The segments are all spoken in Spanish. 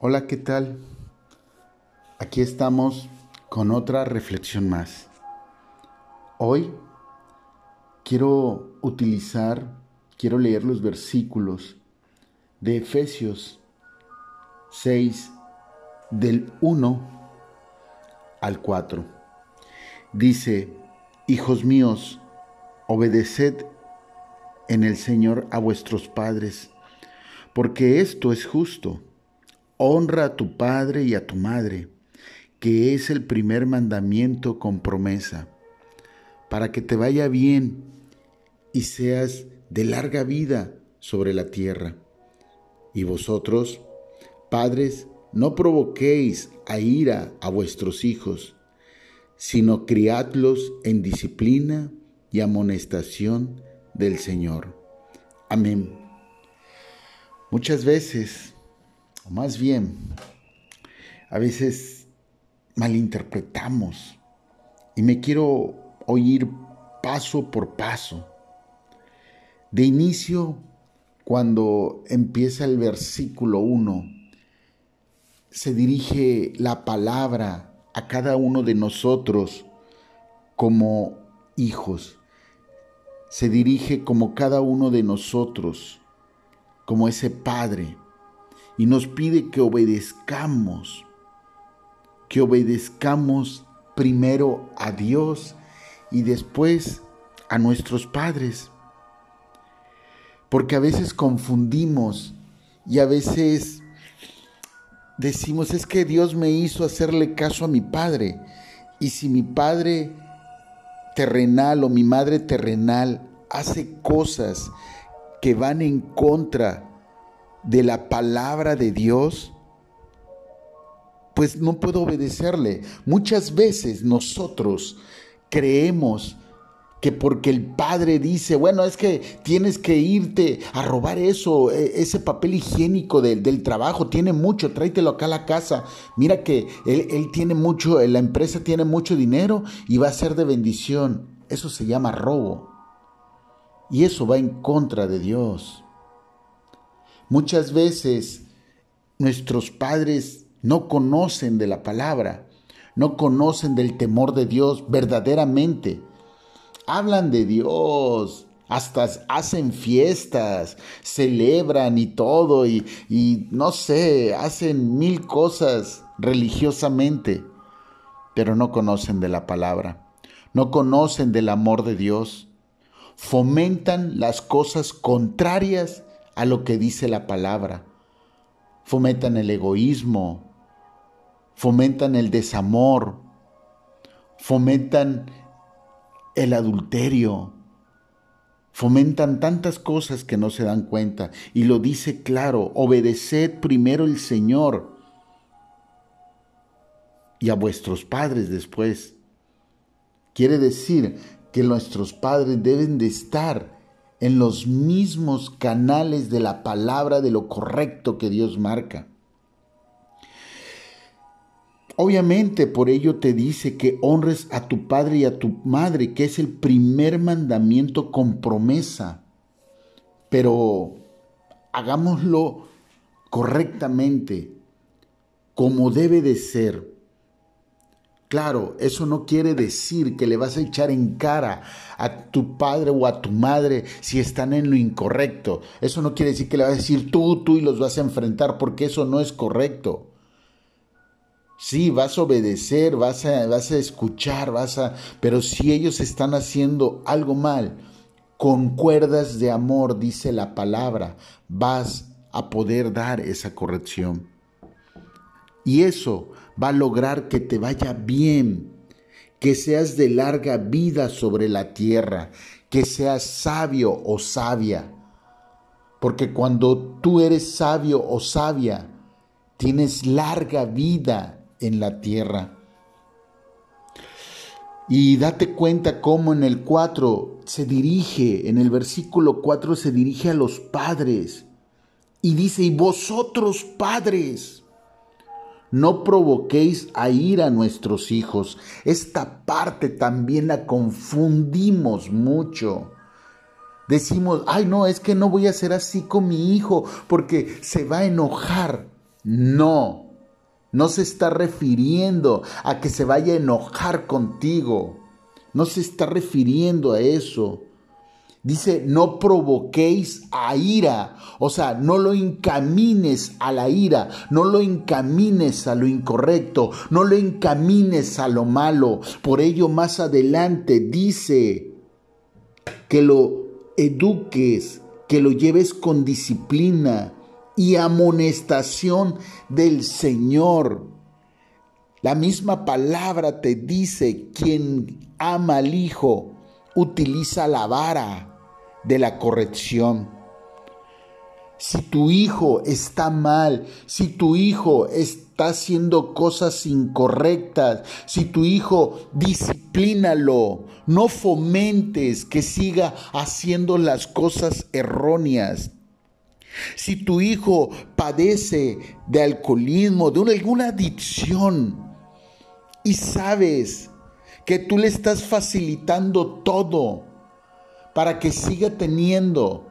Hola, ¿qué tal? Aquí estamos con otra reflexión más. Hoy quiero utilizar, quiero leer los versículos de Efesios 6 del 1 al 4. Dice, hijos míos, obedeced en el Señor a vuestros padres, porque esto es justo. Honra a tu padre y a tu madre, que es el primer mandamiento con promesa, para que te vaya bien y seas de larga vida sobre la tierra. Y vosotros, padres, no provoquéis a ira a vuestros hijos, sino criadlos en disciplina y amonestación del Señor. Amén. Muchas veces, o más bien, a veces malinterpretamos y me quiero oír paso por paso. De inicio, cuando empieza el versículo 1, se dirige la palabra a cada uno de nosotros como hijos se dirige como cada uno de nosotros, como ese Padre, y nos pide que obedezcamos, que obedezcamos primero a Dios y después a nuestros padres. Porque a veces confundimos y a veces decimos, es que Dios me hizo hacerle caso a mi padre. Y si mi padre terrenal o mi madre terrenal hace cosas que van en contra de la palabra de Dios, pues no puedo obedecerle. Muchas veces nosotros creemos que porque el padre dice, bueno, es que tienes que irte a robar eso, e, ese papel higiénico del, trabajo, tiene mucho, tráetelo acá a la casa. Mira que él, él tiene mucho, la empresa tiene mucho dinero y va a ser de bendición. Eso se llama robo. Y eso va en contra de Dios. Muchas veces nuestros padres no conocen de la palabra, no conocen del temor de Dios verdaderamente. Hablan de Dios, hasta hacen fiestas, celebran y todo, y, no sé, hacen mil cosas religiosamente, pero no conocen de la palabra, no conocen del amor de Dios, fomentan las cosas contrarias a lo que dice la palabra, fomentan el egoísmo, fomentan el desamor, fomentan el adulterio. Fomentan tantas cosas que no se dan cuenta. Y lo dice claro, obedeced primero el Señor y a vuestros padres después. Quiere decir que nuestros padres deben de estar en los mismos canales de la palabra de lo correcto que Dios marca. Obviamente por ello te dice que honres a tu padre y a tu madre, que es el primer mandamiento con promesa. Pero hagámoslo correctamente, como debe de ser. Claro, eso no quiere decir que le vas a echar en cara a tu padre o a tu madre si están en lo incorrecto. Eso no quiere decir que le vas a decir tú, tú y los vas a enfrentar, porque eso no es correcto. Sí, vas a obedecer, vas a, vas a escuchar, vas a... Pero si ellos están haciendo algo mal, con cuerdas de amor, dice la palabra, vas a poder dar esa corrección. Y eso va a lograr que te vaya bien, que seas de larga vida sobre la tierra, que seas sabio o sabia. Porque cuando tú eres sabio o sabia, tienes larga vida en la tierra. Y date cuenta cómo en el 4 se dirige, en el versículo 4 se dirige a los padres y dice, y vosotros padres, no provoquéis a ir a nuestros hijos. Esta parte también la confundimos mucho. Decimos, ay no, es que no voy a ser así con mi hijo porque se va a enojar. No, no se está refiriendo a que se vaya a enojar contigo. No se está refiriendo a eso. Dice, no provoquéis a ira. O sea, no lo encamines a la ira, no lo encamines a lo incorrecto, no lo encamines a lo malo. Por ello, más adelante dice que lo eduques, que lo lleves con disciplina y amonestación del Señor. La misma palabra te dice, quien ama al Hijo, utiliza la vara de la corrección. Si tu hijo está mal, si tu hijo está haciendo cosas incorrectas, si tu hijo disciplínalo, no fomentes que siga haciendo las cosas erróneas. Si tu hijo padece de alcoholismo, de alguna adicción, y sabes que tú le estás facilitando todo para que siga teniendo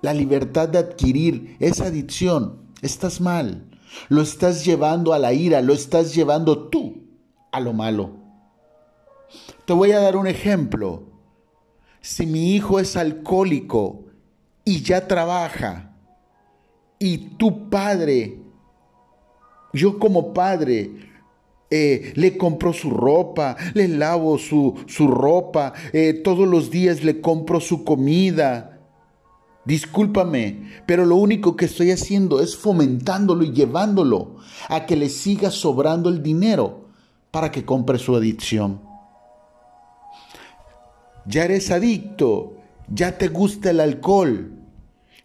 la libertad de adquirir esa adicción, estás mal. Lo estás llevando a la ira, lo estás llevando tú a lo malo. Te voy a dar un ejemplo. Si mi hijo es alcohólico y ya trabaja, y tu padre, yo como padre, eh, le compro su ropa, le lavo su, su ropa, eh, todos los días le compro su comida. Discúlpame, pero lo único que estoy haciendo es fomentándolo y llevándolo a que le siga sobrando el dinero para que compre su adicción. Ya eres adicto, ya te gusta el alcohol,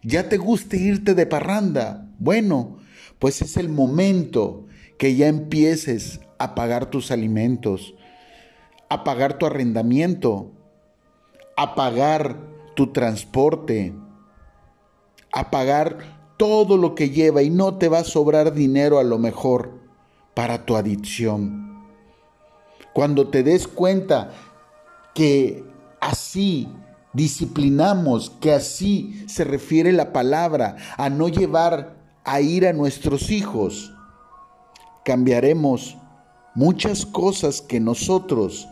ya te gusta irte de parranda. Bueno, pues es el momento que ya empieces a pagar tus alimentos, a pagar tu arrendamiento, a pagar tu transporte, a pagar todo lo que lleva y no te va a sobrar dinero a lo mejor para tu adicción. Cuando te des cuenta que así disciplinamos, que así se refiere la palabra a no llevar a ir a nuestros hijos, cambiaremos muchas cosas que nosotros,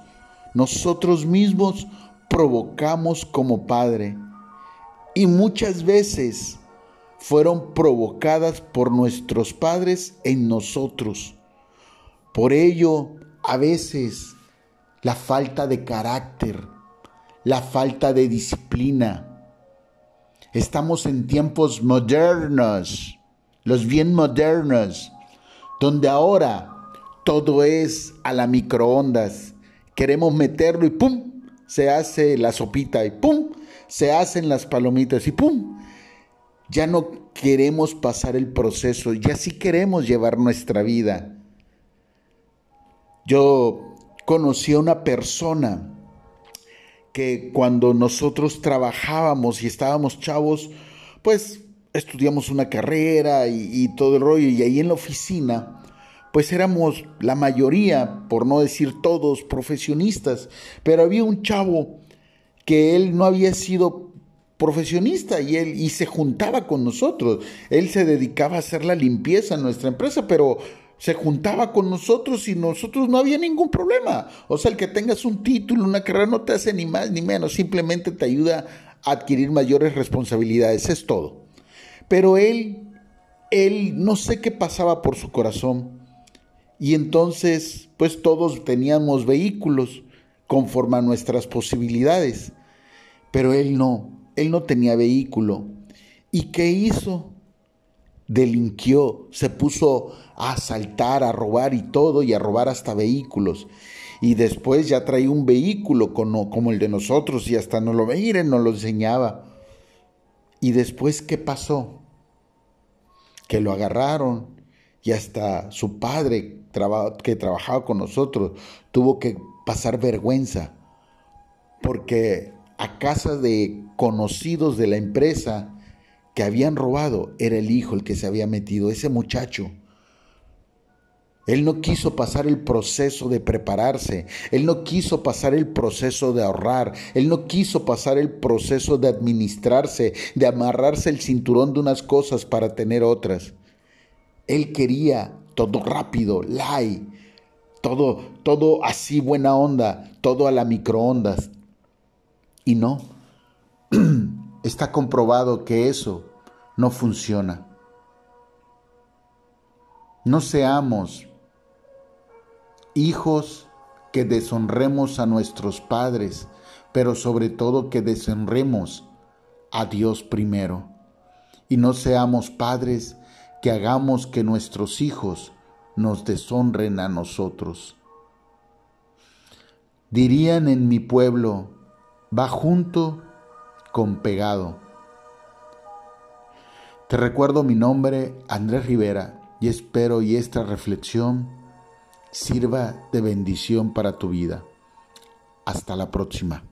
nosotros mismos provocamos como Padre. Y muchas veces fueron provocadas por nuestros padres en nosotros. Por ello, a veces, la falta de carácter, la falta de disciplina. Estamos en tiempos modernos, los bien modernos, donde ahora todo es a la microondas. Queremos meterlo y ¡pum! Se hace la sopita y ¡pum! Se hacen las palomitas y ¡pum! Ya no queremos pasar el proceso, ya sí queremos llevar nuestra vida. Yo conocí a una persona que cuando nosotros trabajábamos y estábamos chavos, pues estudiamos una carrera y, todo el rollo, y ahí en la oficina, pues éramos la mayoría, por no decir todos, profesionistas, pero había un chavo que él no había sido profesionista y él y se juntaba con nosotros. Él se dedicaba a hacer la limpieza en nuestra empresa, pero se juntaba con nosotros y nosotros no había ningún problema. O sea, el que tengas un título, una carrera no te hace ni más ni menos, simplemente te ayuda a adquirir mayores responsabilidades, es todo. Pero él él no sé qué pasaba por su corazón y entonces, pues todos teníamos vehículos conforme a nuestras posibilidades. Pero él no, él no tenía vehículo. ¿Y qué hizo? Delinquió, se puso a asaltar, a robar y todo, y a robar hasta vehículos. Y después ya traía un vehículo como, el de nosotros y hasta no lo miren, nos lo enseñaba. Y después, ¿qué pasó? Que lo agarraron y hasta su padre que trabajaba con nosotros tuvo que pasar vergüenza porque a casa de conocidos de la empresa que habían robado era el hijo el que se había metido, ese muchacho. Él no quiso pasar el proceso de prepararse, él no quiso pasar el proceso de ahorrar, él no quiso pasar el proceso de administrarse, de amarrarse el cinturón de unas cosas para tener otras. Él quería todo rápido, like, todo, todo así buena onda, todo a la microondas. Y no, está comprobado que eso no funciona. No seamos hijos que deshonremos a nuestros padres, pero sobre todo que deshonremos a Dios primero. Y no seamos padres que hagamos que nuestros hijos nos deshonren a nosotros. Dirían en mi pueblo, va junto con pegado. Te recuerdo mi nombre, Andrés Rivera, y espero y esta reflexión sirva de bendición para tu vida. Hasta la próxima.